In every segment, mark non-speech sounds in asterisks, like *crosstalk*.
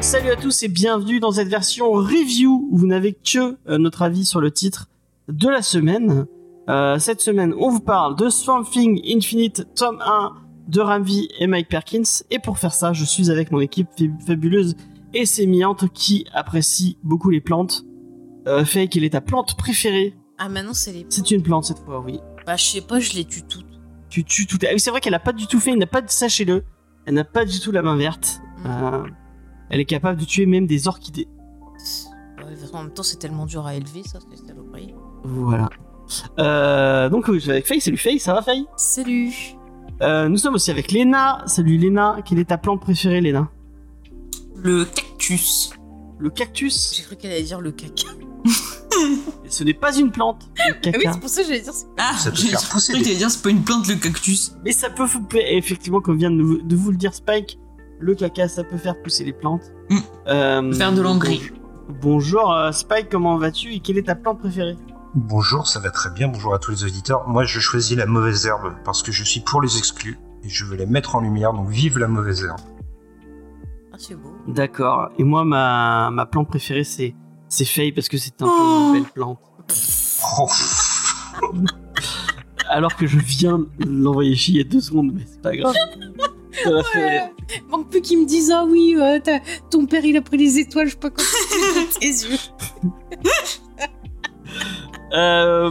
Salut à tous et bienvenue dans cette version review. Où vous n'avez que euh, notre avis sur le titre de la semaine. Euh, cette semaine, on vous parle de Swamp Thing Infinite tome 1 de Ramvi et Mike Perkins. Et pour faire ça, je suis avec mon équipe fab- fabuleuse et sémillante qui apprécie beaucoup les plantes. Euh, Faye, quelle est ta plante préférée? Ah, maintenant, c'est les. C'est une plante cette fois, oui. Bah, je sais pas, je les tue toutes. Tu tues tout. Ah oui, c'est vrai qu'elle a pas du tout fait, elle n'a pas de sachez-le. Elle n'a pas du tout la main verte. Mm. Euh, elle est capable de tuer même des orchidées. En même temps, c'est tellement dur à élever, ça, c'est saloperie. Voilà. Euh, donc oui, je suis avec Faye. Salut Faye, ça va Faye? Salut euh, Nous sommes aussi avec Léna. Salut Léna. Quelle est ta plante préférée Léna Le cactus. Le cactus? J'ai cru qu'elle allait dire le caca. Et ce n'est pas une plante. Le Ah caca. oui, c'est pour ça que j'allais dire. c'est- Ah, Ça peut j'ai faire pousser cru que des- t'allais dire c'est pas une plante le cactus. Mais ça peut effectivement, comme vient de, vous le dire Spike, le caca, ça peut faire pousser les plantes. Mm. Euh, Faire de l'engrais. bon- Bonjour euh, Spike, comment vas-tu et quelle est ta plante préférée? Bonjour, ça va très bien. Bonjour à tous les auditeurs. Moi, je choisis la mauvaise herbe parce que je suis pour les exclus et je veux les mettre en lumière. Donc, vive la mauvaise herbe. Ah, c'est beau. D'accord. Et moi, ma, ma plante préférée, c'est c'est Faye parce que c'est un peu Oh. une belle plante. Oh, Alors que je viens de l'envoyer chier il y a deux secondes, mais c'est pas grave. Ça rire. Manque plus qu'ils me disent Ah oui, euh, t'as- ton père il a pris les étoiles, je sais pas dans *laughs* tes yeux. *laughs* Euh,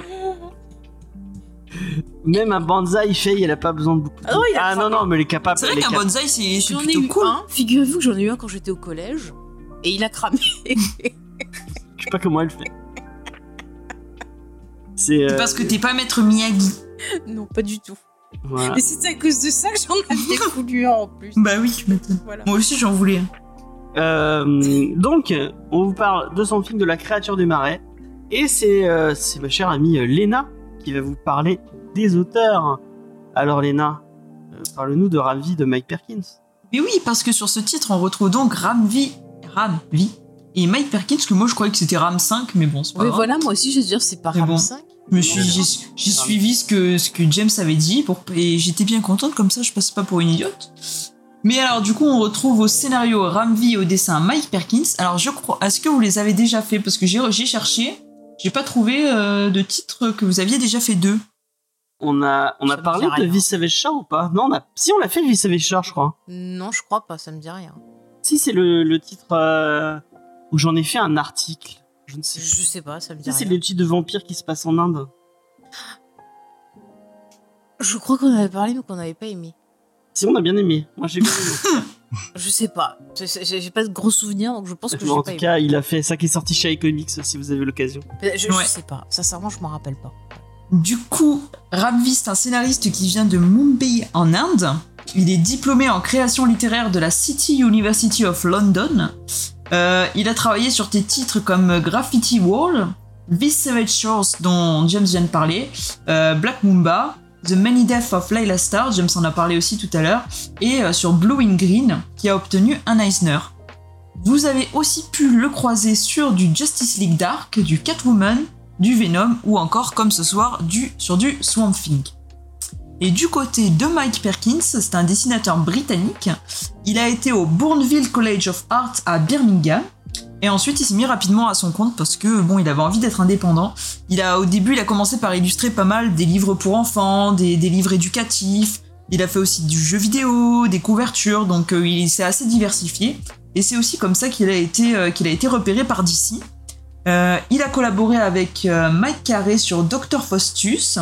Même un bonsaï Faye, elle a pas besoin de beaucoup. de- Ah non, il a ah non, non, mais elle est capable. C'est vrai qu'un bonsaï c'est c'est J'en ai plutôt eu cool. un. Figurez-vous que j'en ai eu un quand j'étais au collège. Et il a cramé. Je sais pas comment elle fait. C'est. euh, C'est parce que t'es pas maître Miyagi. non, pas du tout. voilà. Mais c'était à cause de ça que j'en avais *laughs* voulu un en plus. Bah oui, m'étonnes. Voilà. Moi aussi j'en voulais. un. Euh, donc, on vous parle de son film de la créature du marais. Et c'est euh, c'est ma chère amie euh, Léna qui va vous parler des auteurs. Alors, Léna, euh, parle-nous de Ravi de Mike Perkins. Mais oui, parce que sur ce titre on retrouve donc Ramvi, Ramvi et Mike Perkins, que moi je croyais que c'était Ram 5, mais bon, c'est pas Oui, grave. voilà, moi aussi je veux dire, c'est pas Mais Ram bon. 5. Je me suis- J'ai suivi ce que, ce que James avait dit pour, et j'étais bien contente, comme ça je passe pas pour une idiote. Mais alors, du coup, on retrouve au scénario Ramvi et au dessin Mike Perkins. Alors, je crois, est-ce que vous les avez déjà fait Parce que j'ai j'ai cherché, j'ai pas trouvé euh, de titre que vous aviez déjà fait deux. On a, on Ça a parlé de. Vice Savage ou pas? Non, on a... si on l'a fait Vice Savage je crois. Non, je crois pas, ça me dit rien. Si c'est le, le titre euh, où j'en ai fait un article. Je ne sais Je sais pas, ça me dit Si c'est le titre de vampire qui se passe en Inde. Je crois qu'on avait parlé mais qu'on n'avait pas aimé. Si on a bien aimé. Moi j'ai bien aimé. *laughs* Je sais pas. J'ai pas de gros souvenirs donc je pense que j'ai en pas tout aimé. cas, il a fait ça qui est sorti chez iComics si vous avez l'occasion. Je, je Ouais. sais pas. Sincèrement, je m'en rappelle pas. Du coup, Ramvi, c'est un scénariste qui vient de Mumbai en Inde. Il est diplômé en création littéraire de la City University of London. Euh, il a travaillé sur des titres comme Graffiti Wall, This Savage Shores dont James vient de parler, euh, Black Mumba, The Many Deaths of Layla Starr, James en a parlé aussi tout à l'heure, et euh, sur Blue in Green, qui a obtenu un Eisner. Vous avez aussi pu le croiser sur du Justice League Dark, du Catwoman, du Venom ou encore comme ce soir sur du Swamp Thing. Et du côté de Mike Perkins, c'est un dessinateur britannique. Il a été au Bourneville College of Art à Birmingham. Et ensuite, il s'est mis rapidement à son compte parce que bon, il avait envie d'être indépendant. Il a au début, il a commencé par illustrer pas mal des livres pour enfants, des, livres éducatifs. Il a fait aussi du jeu vidéo, des couvertures, donc euh, il s'est assez diversifié. Et c'est aussi comme ça qu'il a été euh, repéré par DC. Euh, il a collaboré avec Mike Carey sur Dr. Faustus.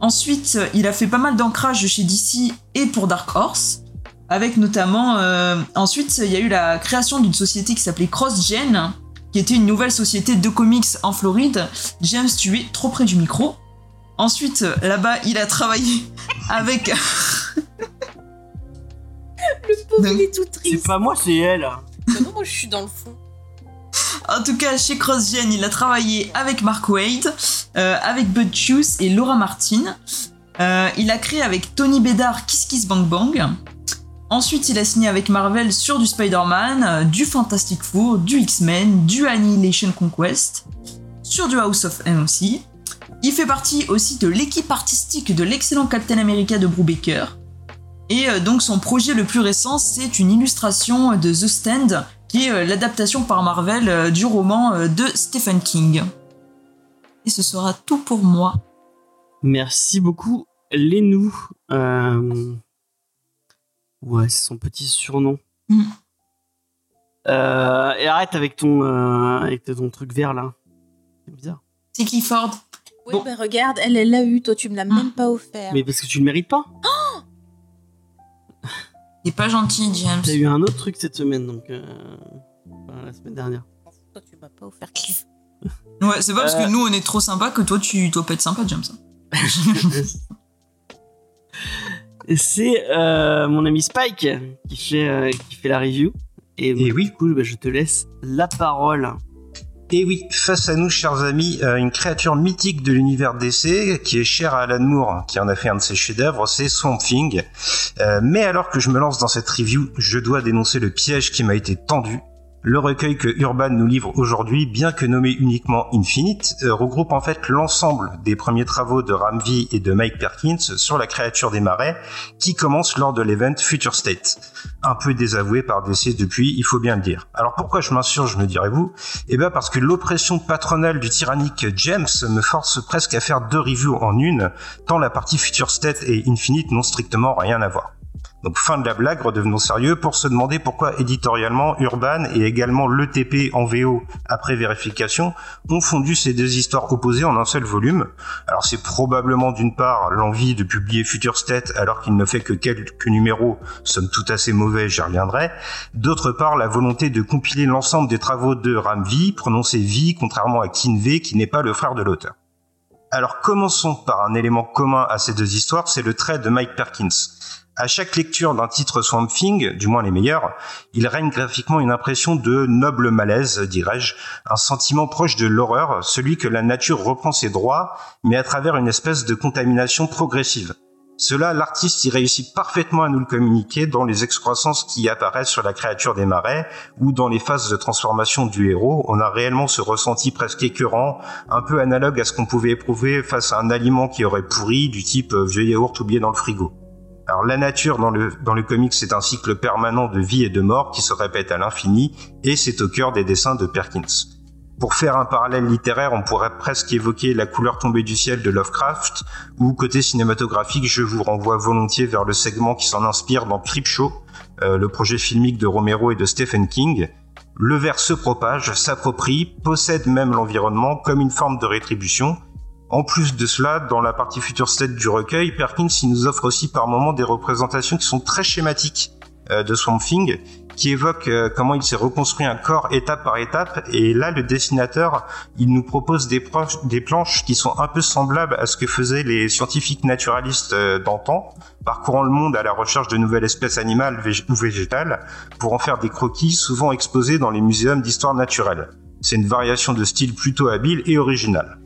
Ensuite, il a fait pas mal d'ancrage chez DC et pour Dark Horse. Avec notamment. euh, ensuite, il y a eu la création d'une société qui s'appelait CrossGen, qui était une nouvelle société de comics en Floride. James, tu es trop près du micro. Ensuite, là-bas, il a travaillé *laughs* avec. Le pauvre, Donc, il est tout C'est triste. pas moi, c'est elle. Mais non, moi, je suis dans le fond. En tout cas, chez CrossGen, il a travaillé avec Mark Wade, euh, avec Bud Hughes et Laura Martin. Euh, il a créé avec Tony Bédard Kiss Kiss Bang Bang. Ensuite, il a signé avec Marvel sur du Spider-Man, euh, du Fantastic Four, du X-Men, du Annihilation Conquest, sur du House of M aussi. Il fait partie aussi de l'équipe artistique de l'excellent Captain America de Brubaker. Et euh, donc son projet le plus récent, c'est une illustration de The Stand, qui est euh, l'adaptation par Marvel du roman de Stephen King. Et ce sera tout pour moi. Merci beaucoup, Lénou. Euh... Ouais, c'est son petit surnom. Mm. Euh, et arrête avec ton, euh, avec ton truc vert là. C'est bizarre. C'est Clifford. Oui, Bon. mais regarde, elle, elle l'a eu, toi, tu me l'as même pas offert. Mais parce que tu le mérites pas. *gasps* C'est pas gentil, James. T'as eu un autre truc cette semaine, donc. Euh... enfin, la semaine dernière. Toi, tu m'as pas offert Cliff. *laughs* Ouais, c'est pas parce Euh. que nous on est trop sympa que toi tu dois pas être sympa, James. *laughs* *laughs* C'est euh, mon ami Spike qui fait, euh, qui fait la review. Et, Et oui. du coup, bah, je te laisse la parole. Et oui, face à nous, chers amis, euh, une créature mythique de l'univers DC qui est chère à Alan Moore, qui en a fait un de ses chefs-d'œuvre, c'est Swamp Thing. Euh, mais alors que je me lance dans cette review, je dois dénoncer le piège qui m'a été tendu. Le recueil que Urban nous livre aujourd'hui, bien que nommé uniquement Infinite, euh, regroupe en fait l'ensemble des premiers travaux de Ramvi et de Mike Perkins sur la créature des marais, qui commence lors de l'event Future State. Un peu désavoué par DC depuis, il faut bien le dire. Alors pourquoi je m'insurge, me direz-vous? Eh ben parce que l'oppression patronale du tyrannique James me force presque à faire deux reviews en une, tant la partie Future State et Infinite n'ont strictement rien à voir. Donc fin de la blague, redevenons sérieux pour se demander pourquoi éditorialement Urban et également l'ETP en VO après vérification ont fondu ces deux histoires opposées en un seul volume. Alors c'est probablement d'une part l'envie de publier Future State alors qu'il ne fait que quelques numéros, somme tout assez mauvais, j'y reviendrai. D'autre part la volonté de compiler l'ensemble des travaux de Ramvi, prononcé V contrairement à Kinvey qui n'est pas le frère de l'auteur. Alors commençons par un élément commun à ces deux histoires, c'est le trait de Mike Perkins. À chaque lecture d'un titre Swamp Thing, du moins les meilleurs, il règne graphiquement une impression de noble malaise, dirais-je, un sentiment proche de l'horreur, celui que la nature reprend ses droits, mais à travers une espèce de contamination progressive. Cela, l'artiste y réussit parfaitement à nous le communiquer dans les excroissances qui apparaissent sur la créature des marais ou dans les phases de transformation du héros. On a réellement ce ressenti presque écœurant, un peu analogue à ce qu'on pouvait éprouver face à un aliment qui aurait pourri, du type euh, vieux yaourt oublié dans le frigo. Alors la nature dans le, dans le comics c'est un cycle permanent de vie et de mort qui se répète à l'infini et c'est au cœur des dessins de Perkins. Pour faire un parallèle littéraire, on pourrait presque évoquer la couleur tombée du ciel de Lovecraft ou côté cinématographique, je vous renvoie volontiers vers le segment qui s'en inspire dans Creepshow, euh, le projet filmique de Romero et de Stephen King. Le ver se propage, s'approprie, possède même l'environnement comme une forme de rétribution en plus de cela, dans la partie future state du recueil, Perkins il nous offre aussi par moments des représentations qui sont très schématiques euh, de Swamp Thing, qui évoquent euh, comment il s'est reconstruit un corps étape par étape. Et là, le dessinateur, il nous propose des, planches qui sont un peu semblables à ce que faisaient les scientifiques naturalistes euh, d'antan, parcourant le monde à la recherche de nouvelles espèces animales ou végétales, pour en faire des croquis souvent exposés dans les muséums d'histoire naturelle. C'est une variation de style plutôt habile et originale.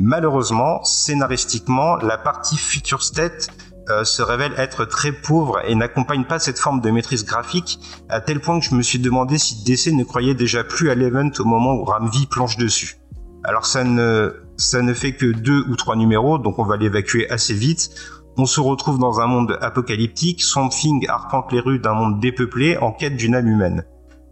Malheureusement, scénaristiquement, la partie Future State euh, se révèle être très pauvre et n'accompagne pas cette forme de maîtrise graphique, à tel point que je me suis demandé si DC ne croyait déjà plus à l'event au moment où Ramvi planche dessus. Alors ça ne, ça ne fait que deux ou trois numéros, donc on va l'évacuer assez vite. On se retrouve dans un monde apocalyptique, Swamp Thing arpente les rues d'un monde dépeuplé en quête d'une âme humaine.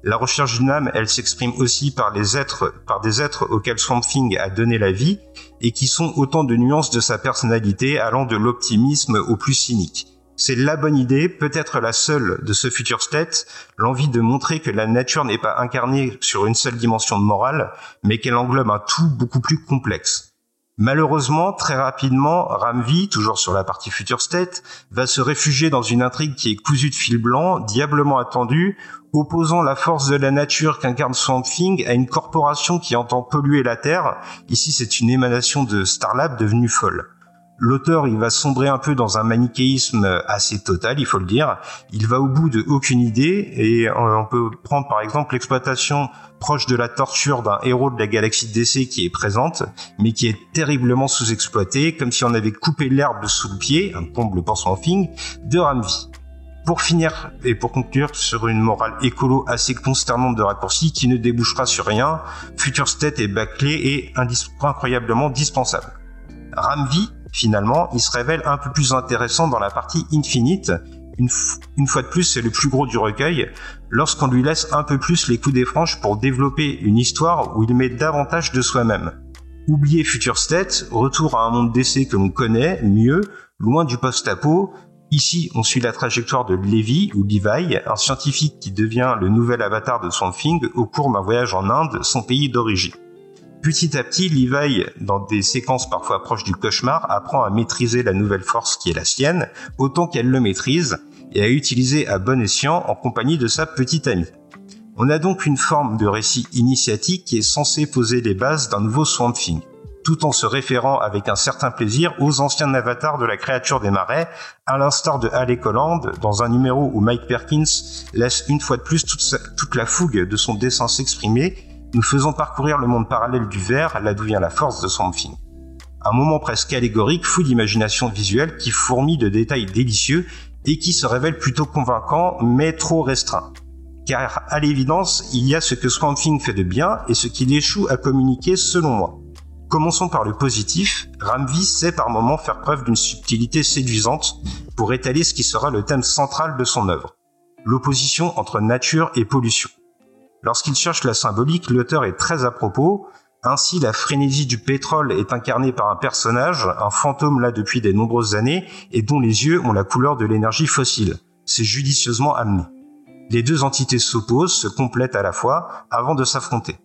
La recherche d'une âme, elle s'exprime aussi par les êtres, par des êtres auxquels Swamp Thing a donné la vie, et qui sont autant de nuances de sa personnalité allant de l'optimisme au plus cynique. C'est la bonne idée, peut-être la seule de ce futur state, l'envie de montrer que la nature n'est pas incarnée sur une seule dimension de morale, mais qu'elle englobe un tout beaucoup plus complexe. Malheureusement, très rapidement, Ramvi, toujours sur la partie Future State, va se réfugier dans une intrigue qui est cousue de fil blanc, diablement attendue, opposant la force de la nature qu'incarne Swamp Thing à une corporation qui entend polluer la Terre. Ici, c'est une émanation de Starlab devenue folle. L'auteur, il va sombrer un peu dans un manichéisme assez total, il faut le dire. Il va au bout de aucune idée et on peut prendre par exemple l'exploitation proche de la torture d'un héros de la galaxie DC qui est présente, mais qui est terriblement sous-exploitée, comme si on avait coupé l'herbe sous le pied, un comble pour Swamp Thing, de Ramvi. Pour finir et pour conclure sur une morale écolo assez consternante de raccourci qui ne débouchera sur rien, Future State est bâclé et incroyablement dispensable. Ramvi, finalement, il se révèle un peu plus intéressant dans la partie Infinite. Une, fois de plus, c'est le plus gros du recueil, lorsqu'on lui laisse un peu plus les coups des franches pour développer une histoire où il met davantage de soi-même. Oubliez Future State, retour à un monde d'essai que l'on connaît mieux, loin du post-apo, Ici, on suit la trajectoire de Levi ou Levi, un scientifique qui devient le nouvel avatar de Swamp Thing au cours d'un voyage en Inde, son pays d'origine. Petit à petit, Levi, dans des séquences parfois proches du cauchemar, apprend à maîtriser la nouvelle force qui est la sienne, autant qu'elle le maîtrise, et à utiliser à bon escient en compagnie de sa petite amie. On a donc une forme de récit initiatique qui est censé poser les bases d'un nouveau Swamp Thing tout en se référant avec un certain plaisir aux anciens avatars de la créature des marais, à l'instar de Alec Holland, dans un numéro où Mike Perkins laisse une fois de plus toute, la fougue de son dessin s'exprimer, nous faisons parcourir le monde parallèle du verre, là d'où vient la force de Swamp Thing. Un moment presque allégorique, fou d'imagination visuelle qui fourmille de détails délicieux et qui se révèle plutôt convaincant mais trop restreint. Car à l'évidence, il y a ce que Swamp Thing fait de bien et ce qu'il échoue à communiquer selon moi. Commençons par le positif. Ramvi sait par moments faire preuve d'une subtilité séduisante pour étaler ce qui sera le thème central de son œuvre. L'opposition entre nature et pollution. Lorsqu'il cherche la symbolique, l'auteur est très à propos. Ainsi, la frénésie du pétrole est incarnée par un personnage, un fantôme là depuis des nombreuses années, et dont les yeux ont la couleur de l'énergie fossile. C'est judicieusement amené. Les deux entités s'opposent, se complètent à la fois, avant de s'affronter.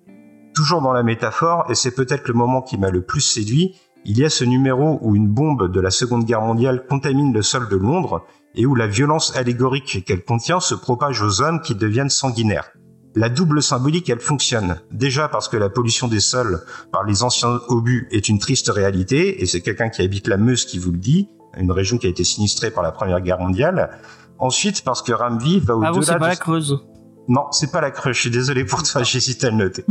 Toujours dans la métaphore, et c'est peut-être le moment qui m'a le plus séduit, il y a ce numéro où une bombe de la Seconde Guerre mondiale contamine le sol de Londres et où la violence allégorique qu'elle contient se propage aux hommes qui deviennent sanguinaires. La double symbolique, elle fonctionne. Déjà parce que la pollution des sols par les anciens obus est une triste réalité, et c'est quelqu'un qui habite la Meuse qui vous le dit, une région qui a été sinistrée par la Première Guerre mondiale. Ensuite, parce que Ramvi va au-delà Ah bon, c'est de... pas la Creuse. Non, c'est pas la Creuse, je suis désolé pour toi, *laughs* j'hésite à le noter.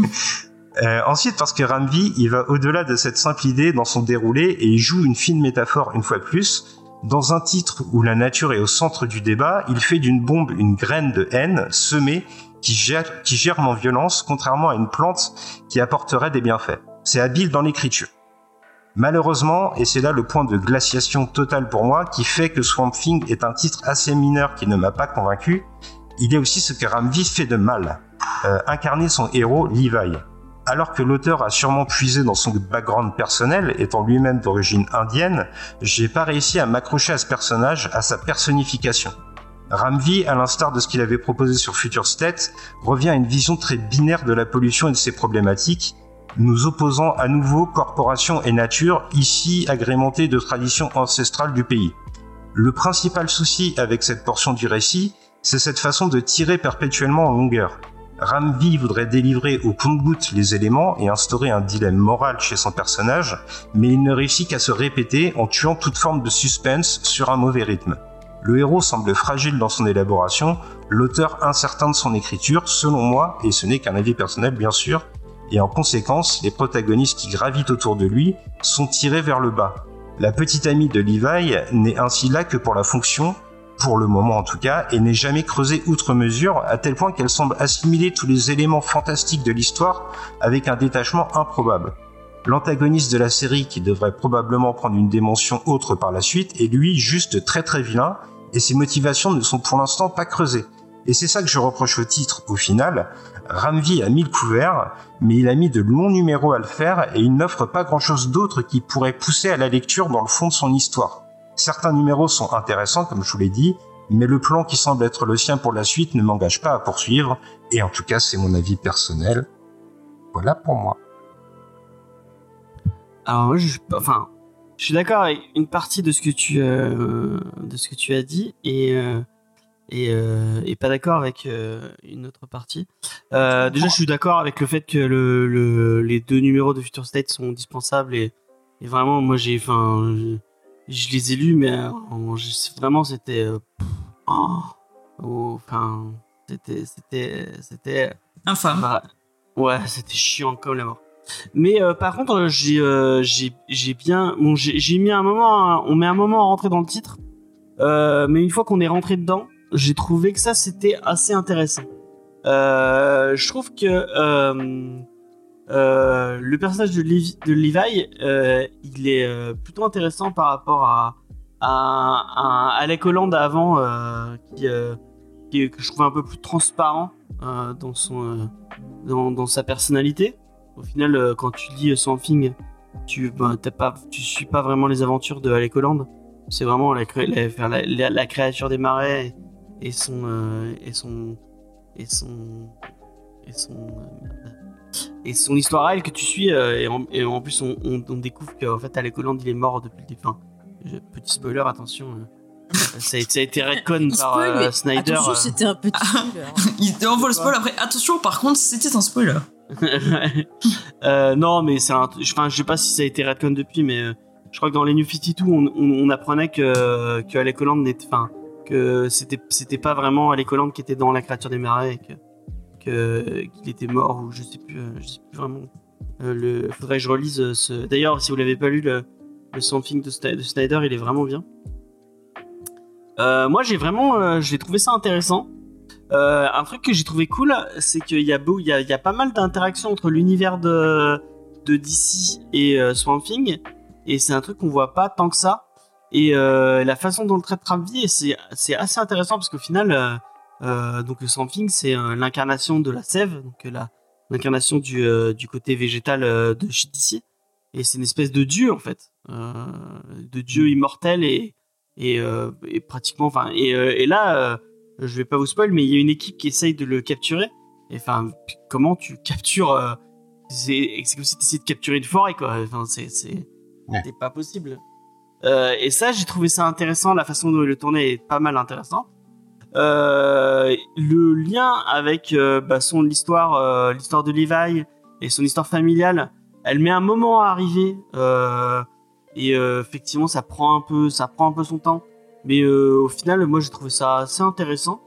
Euh, ensuite, parce que Ramvi, il va au-delà de cette simple idée dans son déroulé et il joue une fine métaphore une fois de plus. Dans un titre où la nature est au centre du débat, il fait d'une bombe une graine de haine semée qui, gère, qui en violence, contrairement à une plante qui apporterait des bienfaits. C'est habile dans l'écriture. Malheureusement, et c'est là le point de glaciation totale pour moi, qui fait que Swamp Thing est un titre assez mineur qui ne m'a pas convaincu, il a aussi ce que Ramvi fait de mal. Euh, incarner son héros, Levi alors que l'auteur a sûrement puisé dans son background personnel, étant lui-même d'origine indienne, j'ai pas réussi à m'accrocher à ce personnage, à sa personnification. Ramvi, à l'instar de ce qu'il avait proposé sur Future State, revient à une vision très binaire de la pollution et de ses problématiques, nous opposant à nouveau corporation et nature, ici agrémentées de traditions ancestrales du pays. Le principal souci avec cette portion du récit, c'est cette façon de tirer perpétuellement en longueur. Ramvi voudrait délivrer au compte-goutte les éléments et instaurer un dilemme moral chez son personnage, mais il ne réussit qu'à se répéter en tuant toute forme de suspense sur un mauvais rythme. Le héros semble fragile dans son élaboration, l'auteur incertain de son écriture, selon moi, et ce n'est qu'un avis personnel bien sûr, et en conséquence, les protagonistes qui gravitent autour de lui sont tirés vers le bas. La petite amie de Levi n'est ainsi là que pour la fonction, pour le moment en tout cas, et n'est jamais creusée outre mesure, à tel point qu'elle semble assimiler tous les éléments fantastiques de l'histoire avec un détachement improbable. L'antagoniste de la série, qui devrait probablement prendre une dimension autre par la suite, est lui juste très très vilain, et ses motivations ne sont pour l'instant pas creusées. Et c'est ça que je reproche au titre, au final. Ramvi a mis le couvert, mais il a mis de longs numéros à le faire, et il n'offre pas grand chose d'autre qui pourrait pousser à la lecture dans le fond de son histoire. Certains numéros sont intéressants, comme je vous l'ai dit, mais le plan qui semble être le sien pour la suite ne m'engage pas à poursuivre, et en tout cas c'est mon avis personnel. Voilà pour moi. Alors enfin, je suis d'accord avec une partie de ce que tu, euh, de ce que tu as dit, et euh, et, euh, et pas d'accord avec une autre partie. Déjà, je suis d'accord avec le fait que le, le, les deux numéros de Future State sont indispensables et, et vraiment, moi, j'ai, enfin, je, je les ai lus, mais en- je- vraiment, c'était, oh, oh, enfin, c'était, c'était, c'était, Infâme. bah, ouais, c'était chiant comme la mort. Mais euh, par contre, euh, j'ai, euh, j'ai, bien, j'ai, mis un moment, à- on met un moment à rentrer dans le titre, mais une fois qu'on est rentré dedans, j'ai trouvé que ça c'était assez intéressant. Je trouve que le personnage de, Levi, il est plutôt intéressant par rapport à, Alec Holland avant, qui, qui- que je trouvais un peu plus transparent dans, son, dans sa personnalité. Au final, euh, quand tu lis Something, tu ben, t'as pas, tu suis pas vraiment les aventures de Alec Holland. C'est vraiment la, cré- la, la, la- la créature des marais et son euh, et son et son et son euh, et son histoire à elle que tu suis euh, et, en, et en plus on, on, on découvre qu'en fait Alec Holland il est mort depuis le début. Petit spoiler, attention. euh, ça, a, ça a été retcon Il *laughs* par spoil, euh, Snyder. attention, euh. c'était un petit *laughs* spoiler. Il envoie le spoil après. Attention, par contre, c'était un spoiler. *laughs* Euh, non, mais c'est un. Enfin, je sais pas si ça a été retcon depuis, mais euh, je crois que dans les New 52, on, on, on apprenait que, que Alec Holland n'était. Que c'était pas vraiment Alec Holland qui était dans la créature des marais et que qu'il était mort ou je sais plus, euh, je sais plus vraiment. Euh, le faudrait que je relise ce. D'ailleurs, si vous l'avez pas lu, le, le Something de, de Snyder, il est vraiment bien. Moi, j'ai vraiment, j'ai trouvé ça intéressant. Euh, un truc que j'ai trouvé cool, c'est qu'il y a beau, il y a, il y a pas mal d'interactions entre l'univers de, de DC et euh, Swamp Thing, et c'est un truc qu'on voit pas tant que ça. Et euh, la façon dont le traite Ramvi, c'est c'est assez intéressant parce qu'au final, euh, donc le Swamp Thing, c'est l'incarnation de la sève, donc l'incarnation du, du côté végétal de chez DC, et c'est une espèce de dieu en fait, de dieu immortel et et, et pratiquement, enfin, et, et là. Euh, je vais pas vous spoil, mais il y a une équipe qui essaye de le capturer. Et enfin, comment tu captures euh, C'est comme si tu essayais de capturer une forêt, quoi. Enfin, c'est Ouais. pas possible. Euh, et ça, j'ai trouvé ça intéressant. La façon dont il le tournait est pas mal intéressant. Euh, le lien avec bah, son l'histoire, l'histoire de Levi et son histoire familiale, elle met un moment à arriver. et effectivement, ça prend un peu, ça prend un peu son temps. Mais euh, au final, moi, j'ai trouvé ça assez intéressant.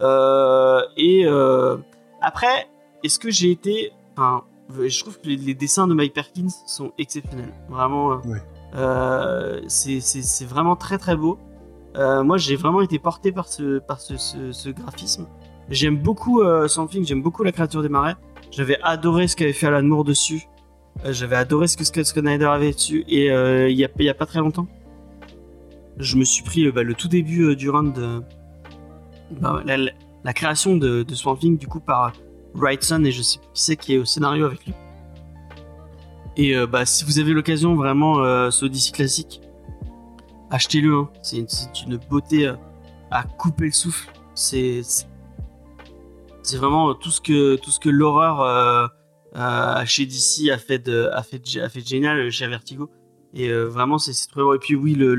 Euh, et euh, après, est-ce que j'ai été... Enfin, je trouve que les, les dessins de Mike Perkins sont exceptionnels. Vraiment, Ouais. c'est vraiment très très beau. Euh, moi, j'ai vraiment été porté par ce, par ce, ce- ce graphisme. J'aime beaucoup euh, Something, j'aime beaucoup la créature des marais. J'avais adoré ce qu'avait fait Alan Moore dessus. Euh, J'avais adoré ce que Scott Snyder avait dessus. Et il y, a, y a pas très longtemps, je me suis pris euh, bah, le tout début euh, du run de bah, la, la- création de, de Swamp Thing du coup par Wrightson et je sais qui c'est qui est au scénario avec lui. Et euh, bah si vous avez l'occasion vraiment euh, ce DC classique, achetez-le. hein. C'est une, beauté euh, à couper le souffle. C'est vraiment euh, tout ce que tout ce que l'horreur euh, euh, chez DC a fait de fait génial euh, chez Vertigo. Et euh, vraiment c'est beau. Et puis oui le,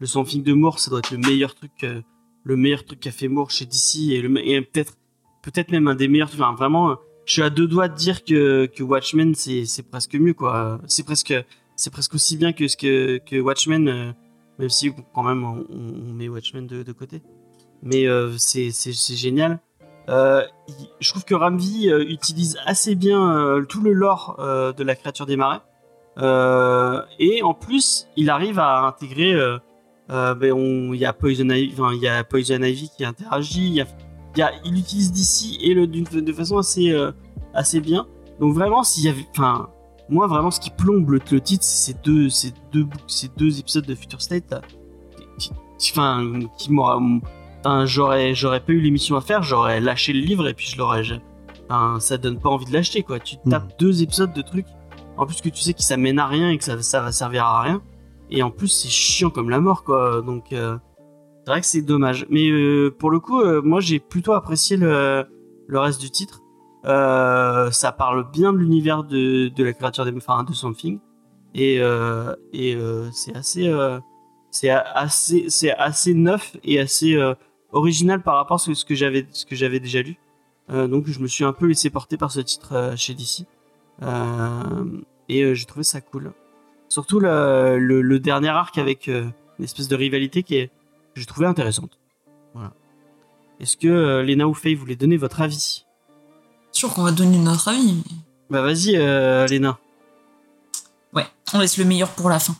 le Swamp Thing de Moore, ça doit être le meilleur truc euh, le meilleur truc qu'a fait Moore chez DC et, et peut-être peut-être même un des meilleurs. Enfin vraiment, euh, je suis à deux doigts de dire que que Watchmen c'est presque mieux quoi. C'est presque c'est presque aussi bien que que Watchmen, euh, même si quand même on, met Watchmen de, de côté. Mais euh, c'est génial. Je trouve que Ramvi utilise assez bien tout le lore de la créature des marais. Et en plus, il arrive à intégrer. Euh, ben, on- il y a Poison Ivy, enfin, il y a Poison Ivy qui interagit. Il y a, il y a- il utilise d'ici et le d'une de façon assez euh, assez bien. Donc vraiment, s'il y avait, enfin, moi vraiment, ce qui plombe le, le titre, c'est ces deux, ces deux, ces deux épisodes de Future State là, qui, qui- enfin, qui m'aura, enfin, j'aurais, j'aurais pas eu l'émission à faire, j'aurais lâché le livre et puis je l'aurais, enfin, ça donne pas envie de l'acheter quoi. Tu tapes deux épisodes de trucs, en plus que tu sais que ça mène à rien et que ça, ça va servir à rien. Et en plus, c'est chiant comme la mort, quoi. Donc, euh, c'est vrai que c'est dommage. Mais euh, pour le coup, euh, moi, j'ai plutôt apprécié le, reste du titre. Ça parle bien de l'univers de, la créature des, enfin, de Something. Et, et c'est assez, c'est assez, c'est assez neuf et assez original par rapport à ce, que j'avais, ce que j'avais déjà lu. Donc, je me suis un peu laissé porter par ce titre chez DC. Et j'ai trouvé ça cool. Surtout le, le, le dernier arc avec euh, une espèce de rivalité qui est, que j'ai trouvé intéressante. Voilà. Est-ce que euh, Lena ou Faye voulez donner votre avis? Sûr qu'on va donner notre avis. mais- Bah vas-y, euh, Lena. Ouais, on laisse le meilleur pour la fin.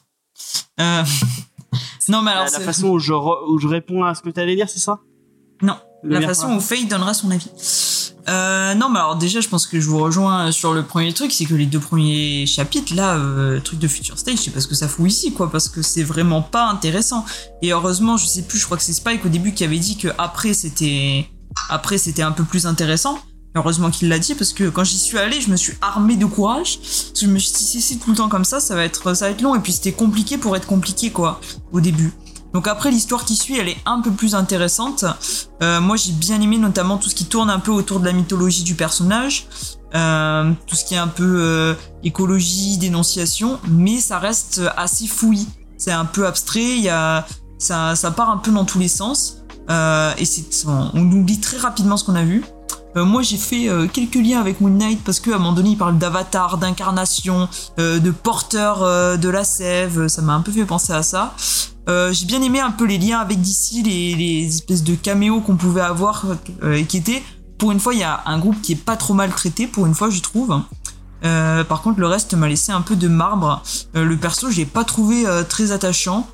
Euh, *laughs* Non, mais alors, la, la c'est- façon où je, re- où je réponds à ce que tu allais dire, c'est ça? Non, Le la meilleur façon où Faye donnera son avis. Euh, non, mais alors déjà, je pense que je vous rejoins sur le premier truc, c'est que les deux premiers chapitres, là, euh, truc de Future Stage, je sais pas ce que ça fout ici, quoi, parce que c'est vraiment pas intéressant. Et heureusement, je sais plus, je crois que c'est Spike au début qui avait dit que après c'était, après c'était un peu plus intéressant. Heureusement qu'il l'a dit parce que quand j'y suis allée, je me suis armée de courage. Parce que je me suis dit si c'est tout le temps comme ça, ça va être, ça va être long. Et puis c'était compliqué pour être compliqué quoi au début. Donc après l'histoire qui suit, elle est un peu plus intéressante. Euh, moi j'ai bien aimé notamment tout ce qui tourne un peu autour de la mythologie du personnage, euh, tout ce qui est un peu euh, écologie, dénonciation, mais ça reste assez fouillis. C'est un peu abstrait, ça, ça part un peu dans tous les sens. Et on, on oublie très rapidement ce qu'on a vu. Moi, j'ai fait quelques liens avec Moon Knight parce qu'à un moment donné, il parle d'avatar, d'incarnation, de porteur de la sève. Ça m'a un peu fait penser à ça. Euh, j'ai bien aimé un peu les liens avec DC, les, espèces de caméos qu'on pouvait avoir euh, et qui étaient. Pour une fois, il y a un groupe qui est pas trop mal traité. Pour une fois, je trouve. Euh, par contre, le reste m'a laissé un peu de marbre. Euh, le perso, je l'ai pas trouvé euh, très attachant.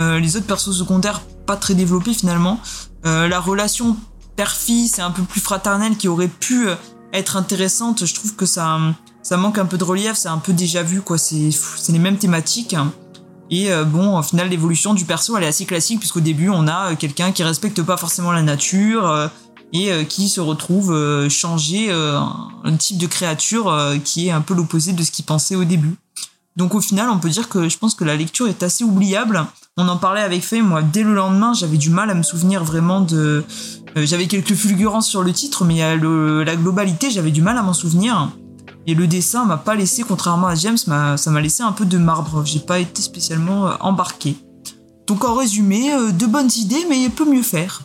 Euh, les autres persos secondaires, pas très développés finalement. Euh, la relation père-fille, c'est un peu plus fraternel qui aurait pu euh, être intéressante. Je trouve que ça, ça manque un peu de relief, c'est un peu déjà vu, quoi. C'est les mêmes thématiques. Et euh, bon, au final, l'évolution du perso, elle est assez classique, puisqu'au début, on a euh, quelqu'un qui respecte pas forcément la nature euh, et qui se retrouve changer euh, un- type de créature qui est un peu l'opposé de ce qu'il pensait au début. Donc au final, on peut dire que je pense que la lecture est assez oubliable. On en parlait avec Faye, moi, dès le lendemain, j'avais du mal à me souvenir vraiment de... j'avais quelques fulgurances sur le titre, mais la globalité, j'avais du mal à m'en souvenir. Et le dessin m'a pas laissé, contrairement à James, ça m'a laissé un peu de marbre. J'ai pas été spécialement euh, embarqué. Donc en résumé, euh, de bonnes idées, mais il peut mieux faire.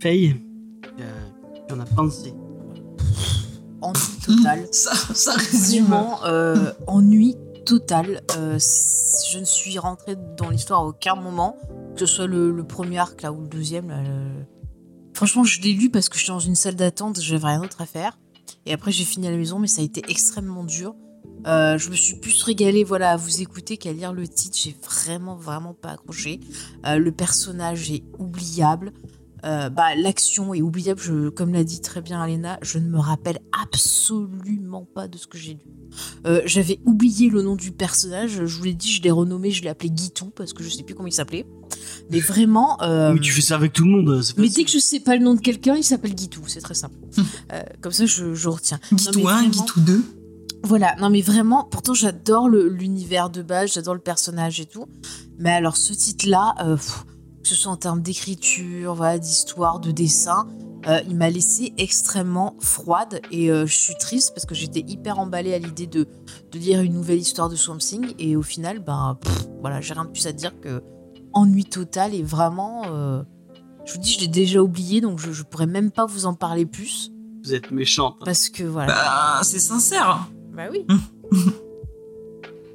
Faye, euh, on a pensé. Ennui total. *laughs* Ça, ça résume. Vraiment, euh, ennui total. Euh, je ne suis rentrée dans l'histoire à aucun moment, que ce soit le, le premier arc là ou le deuxième. là, le- Franchement, je l'ai lu parce que je suis dans une salle d'attente, j'avais rien d'autre à faire. Et après, j'ai fini à la maison, mais ça a été extrêmement dur. Euh, je me suis plus régalée voilà, à vous écouter qu'à lire le titre. J'ai vraiment, vraiment pas accroché. Euh, le personnage est oubliable. Euh, bah, L'action est oubliable. Je, comme l'a dit très bien Alena, je ne me rappelle absolument pas de ce que j'ai lu. J'avais oublié le nom du personnage. Je vous l'ai dit, je l'ai renommé, je l'ai appelé Guitou parce que je sais plus comment il s'appelait. Mais vraiment. euh, Mais tu fais ça avec tout le monde. mais dès que je sais pas le nom de quelqu'un, il s'appelle Guitou. C'est très simple. Euh, comme ça, je, je retiens. Guitou mais 1, vraiment- Guitou 2. voilà, non mais vraiment, pourtant j'adore l'univers de base, j'adore le personnage et tout. Mais alors ce titre-là, euh, que ce soit en termes d'écriture, voilà, d'histoire, de dessin, euh, il m'a laissé extrêmement froide et euh, je suis triste parce que j'étais hyper emballée à l'idée de, de lire une nouvelle histoire de Swamp Thing et au final, ben pff, voilà, j'ai rien de plus à dire que ennui total et vraiment, euh, je vous dis, je l'ai déjà oublié donc je, je pourrais même pas vous en parler plus Vous êtes méchante. parce que voilà. Bah, c'est sincère. Bah oui.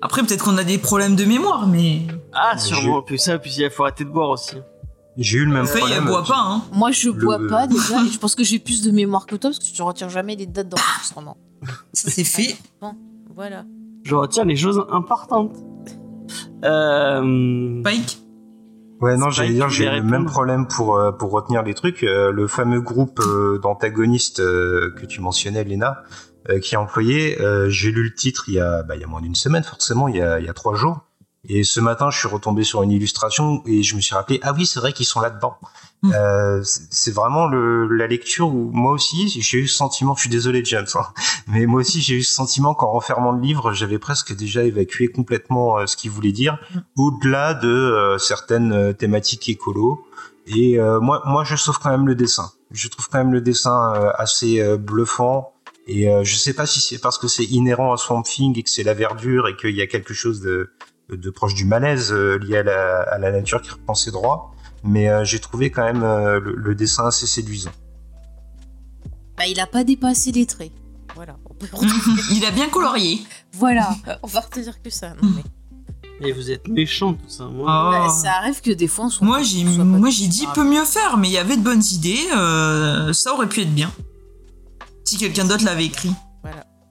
Après, peut-être qu'on a des problèmes de mémoire, mais. Ah, sûrement. Puis ça, puis il faut arrêter de boire aussi. J'ai eu le même Faye, elle problème. boit pas, hein. Moi, je Le- bois pas déjà, et je pense que j'ai plus de mémoire que toi parce que tu retiens jamais les dates d'enregistrement. *laughs* Ça, c'est fait. Bon, voilà. Je retiens les choses importantes. Euh... Spike. Ouais, non, j'allais dire, j'ai le même problème pour, euh, pour retenir les trucs. Euh, le fameux groupe euh, d'antagonistes euh, que tu mentionnais, Léna, euh, qui est employé, euh, j'ai lu le titre il y a, bah, il y a moins d'une semaine, forcément, il y a, il y a trois jours. Et ce matin, je suis retombé sur une illustration et je me suis rappelé, ah oui, c'est vrai qu'ils sont là-dedans. Mm. Euh, c'est vraiment le, la lecture où moi aussi, j'ai eu ce sentiment, je suis désolé James, hein, mais moi aussi j'ai eu ce sentiment qu'en refermant le livre, j'avais presque déjà évacué complètement euh, ce qu'il voulait dire, au-delà de euh, certaines euh, thématiques écolo. Et euh, moi, moi, je sauve quand même le dessin. Je trouve quand même le dessin euh, assez euh, bluffant. Et euh, je sais pas si c'est parce que c'est inhérent à Swamp Thing et que c'est la verdure et qu'il y a quelque chose de, de proche du malaise euh, lié à la, à la nature qui reprend ses droits. Mais euh, j'ai trouvé quand même euh, le, le dessin assez séduisant. Bah, il a pas dépassé les traits. Voilà. On *laughs* peut Il a bien colorié. voilà. On va retenir que ça. Non, mais... Mais vous êtes méchant tout ça. Moi. Oh. Bah, ça arrive que des fois on soit Moi, j'ai, on soit pas moi, tous j'ai dit graves. peut mieux faire, mais il y avait de bonnes idées. euh, ça aurait pu être bien. Si quelqu'un d'autre l'avait écrit.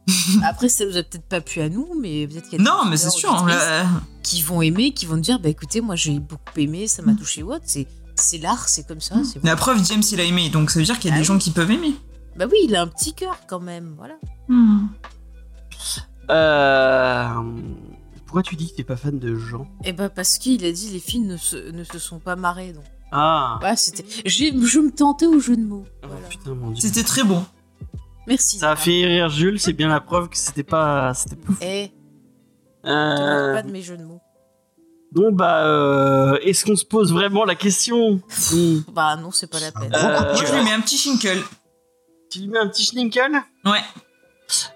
*laughs* Après, ça nous a peut-être pas plu à nous, mais peut-être qu'il y a des Non, mais c'est auditeurs, sûr. auditrices là, qui vont aimer, qui vont te dire bah écoutez, moi j'ai beaucoup aimé, ça m'a touché ou autre. C'est C'est l'art, c'est comme ça. bon. La preuve, James, il a aimé, donc ça veut dire qu'il y a Ah des oui. gens qui peuvent aimer. Bah oui, il a un petit cœur quand même, voilà. Euh... Pourquoi tu dis que t'es pas fan de Jean? Et bah parce qu'il a dit les filles ne se, ne se sont pas marrées, donc. Ah Voilà, c'était. j'ai- Je me tentais au jeu de mots. Oh, Voilà. Putain, mon dieu. C'était très bon. Merci. Ça a fait rire Jules, c'est bien la preuve que c'était pas... C'était pas... Eh, te Euh... pas de mes jeux de mots. Donc bah, euh, est-ce qu'on se pose vraiment la question. Bah non, c'est pas la peine. Euh, Moi, je cœur. lui mets un petit shinkle. Tu lui mets un petit schninkel Ouais.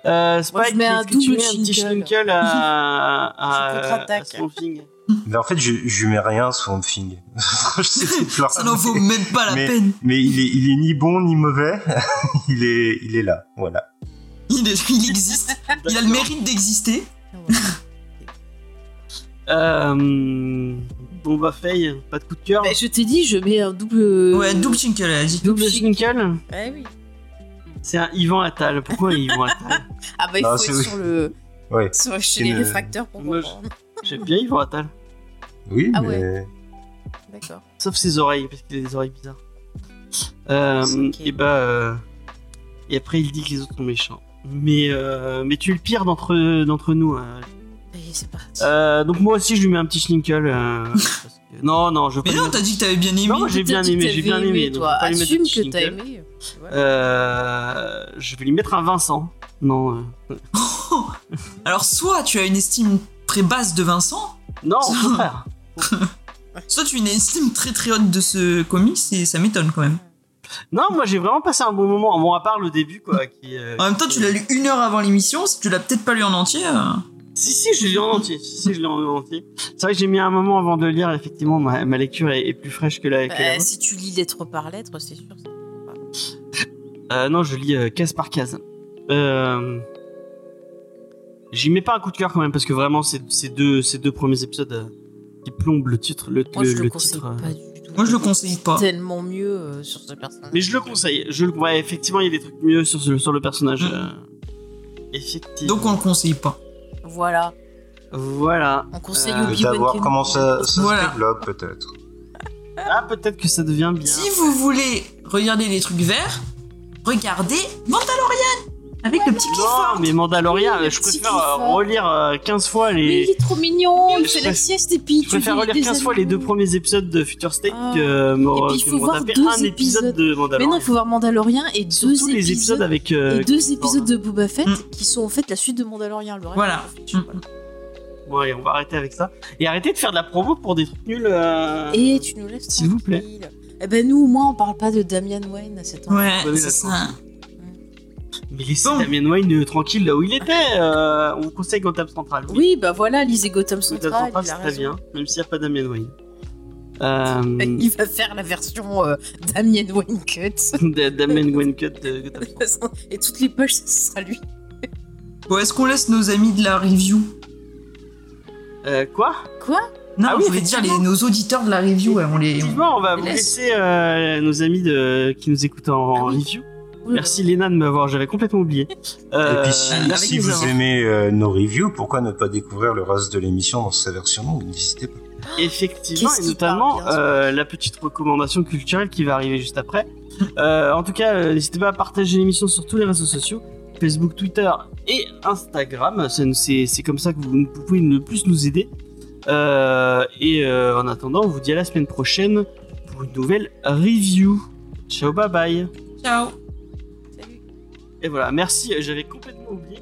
euh, Spike, je mets un que tu double mets un petit schninkel à, *laughs* à, à Swamp Thing Mais en fait, je, je lui mets rien Swamp Thing. *laughs* Ça n'en vaut même pas la mais, peine. mais il est, il est ni bon ni mauvais. *laughs* il est, il est là. Voilà. Il, est- il existe. Il a le mérite d'exister. Euh, bon bah Faye, pas de coup de cœur Bah, je t'ai dit, je mets un double. Ouais, double shinkle, elle a dit. Double schninkel Eh oui. C'est un Yvan Attal. Pourquoi Yvan Attal *laughs* Ah bah il Non, faut être oui. sur le. Ouais. Sur, chez C'est les une- réfracteurs pour comprendre. J'aime bien Yvan Attal. Oui, Ah mais ouais. D'accord. Sauf ses oreilles, parce qu'il a des oreilles bizarres. Euh. Et bah... euh, Et après il dit que les autres sont méchants. Mais, euh, mais tu es le pire d'entre d'entre nous. euh. Et c'est parti. Euh, donc moi aussi je lui mets un petit euh, *laughs* parce que- Non, non, je veux Mais non, t'as dit que t'avais bien aimé. Non, j'ai bien aimé, j'ai bien aimé, donc toi. mettre Assume que t'as aimé. Voilà. Euh, je vais lui mettre un Vincent. Non, euh, *laughs* Alors, soit tu as une estime très basse de Vincent, non, au *laughs* contraire. Soit tu as une estime très très haute de ce comics et ça m'étonne quand même. Non, moi j'ai vraiment passé un bon moment. Bon, à part le début, quoi. Qui, euh, En même temps, tu l'as lu une heure avant l'émission, si tu l'as peut-être pas lu en entier. euh, Si, si, je l'ai lu en entier. Si, si, je l'ai en entier. C'est vrai que j'ai mis un moment avant de le lire. Effectivement, ma, ma lecture est, est plus fraîche que la. que la vôtre. si tu lis lettre par lettre, c'est sûr. ça. Euh, non, je lis euh, case par case. Euh... J'y mets pas un coup de cœur quand même parce que vraiment, ces deux, ces deux premiers épisodes euh, qui plombent le titre. Le, Moi, le, je le, le conseille titre. euh. pas du tout. Moi, je le conseille pas. Tellement mieux euh, sur ce personnage. Mais je le conseille. Je le... ouais, effectivement, il y a des trucs mieux sur, ce- sur le personnage. Mm. euh, Effectivement. Donc, on le conseille pas. Voilà. Voilà. On conseille Euh, D'avoir comment ça, ça Voilà. se développe peut-être. Ah, peut-être que ça devient bien. Si vous voulez regarder les trucs verts, regardez Mandalorian avec le petit Non, Clifford. mais Mandalorian, Oui, le je petit préfère euh, Clifford. relire euh, 15 fois Mais il les. est trop mignon, il Je fait la préfère- sieste et puis Je préfère relire lis 15 des fois les deux animaux. premiers épisodes de Future State Ah. que, me, Et puis, il que faut me voir retaper deux un épisode épisodes. de Mais Mandalorian. non, il faut voir Mandalorian et deux Surtout épisodes, les épisodes avec. euh, et deux épisodes de Boba Fett Mm. qui sont en fait la suite de Mandalorian. Le reste, Voilà. fiche, voilà. Bon, allez, on va arrêter avec ça. Et arrêtez de faire de la promo pour des trucs nuls. euh, Et tu nous laisses S'il vous plaît. tranquille. Eh ben nous au moins on parle pas de Damian Wayne à cet endroit. Ouais, Ouais, c'est ça. Mais laissez Bon. Damien Wayne euh, tranquille là où il était. euh, on vous conseille Gotham Central. Oui, bah voilà, lisez Gotham Gotham Central. Central, il c'est très bien, même s'il n'y a pas Damien Wayne. *laughs* Euh, Il va faire la version euh, Damien Wayne Cut. *laughs* Damien Wayne Cut de Gotham Central. et toutes les pages, ce sera lui. Bon, est-ce qu'on laisse nos amis de la review? Euh, quoi? Quoi? Non, Ah oui, je voulais dire les, nos auditeurs de la review, on les. Effectivement, on va vous laisse. laisser euh, nos amis de, qui nous écoutent en, Ah oui. review. Merci Léna de m'avoir, j'avais complètement oublié. Euh, Et puis si, avec si vous aimez euh, nos reviews, pourquoi ne pas découvrir le reste de l'émission dans sa version longue? N'hésitez pas. Effectivement, et notamment euh, la petite recommandation culturelle qui va arriver juste après. Euh, en tout cas, euh, n'hésitez pas à partager l'émission sur tous les réseaux sociaux, Facebook, Twitter et Instagram. C'est- comme ça que vous, vous pouvez le plus nous aider. Euh, et euh, en attendant, on vous dit à la semaine prochaine pour une nouvelle review. Ciao, bye bye. Ciao. Et voilà, merci. J'avais complètement oublié